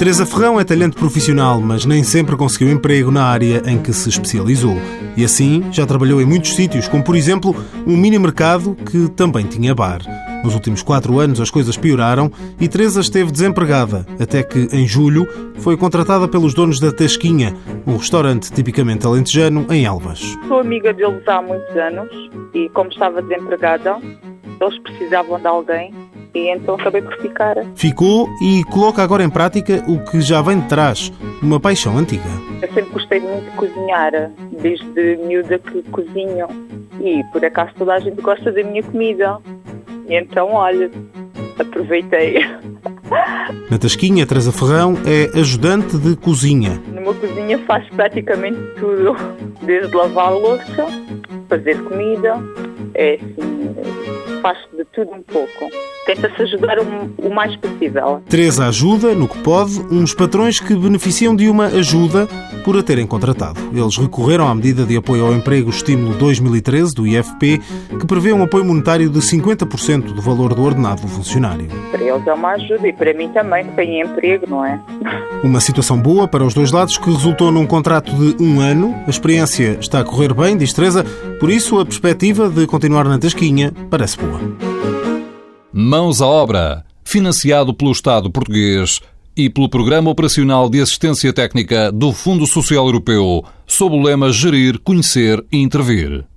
Teresa Ferrão é talento profissional, mas nem sempre conseguiu emprego na área em que se especializou. E assim já trabalhou em muitos sítios, como por exemplo um mini mercado que também tinha bar. Nos últimos quatro anos as coisas pioraram e Teresa esteve desempregada, até que, em julho, foi contratada pelos donos da Tasquinha, um restaurante tipicamente alentejano em Elvas. Sou amiga deles há muitos anos e, como estava desempregada, eles precisavam de alguém e então acabei por ficar. Ficou e coloca agora em prática o que já vem de trás, uma paixão antiga. Eu sempre gostei muito de cozinhar, desde miúda que cozinho. E por acaso toda a gente gosta da minha comida. E então, olha, aproveitei. Na Tasquinha, Teresa Ferrão é ajudante de cozinha. Numa cozinha faz praticamente tudo, desde lavar a louça, fazer comida, é assim, faz de tudo um pouco tenta-se ajudar o, o mais possível. Teresa ajuda, no que pode, uns patrões que beneficiam de uma ajuda por a terem contratado. Eles recorreram à medida de apoio ao emprego Estímulo 2013 do IFP, que prevê um apoio monetário de 50% do valor do ordenado do funcionário. Para eles é uma ajuda e para mim também, que tenho emprego, não é? Uma situação boa para os dois lados que resultou num contrato de um ano. A experiência está a correr bem, diz Teresa, por isso a perspectiva de continuar na tasquinha parece boa. Mãos à Obra, financiado pelo Estado português e pelo Programa Operacional de Assistência Técnica do Fundo Social Europeu, sob o lema Gerir, Conhecer e Intervir.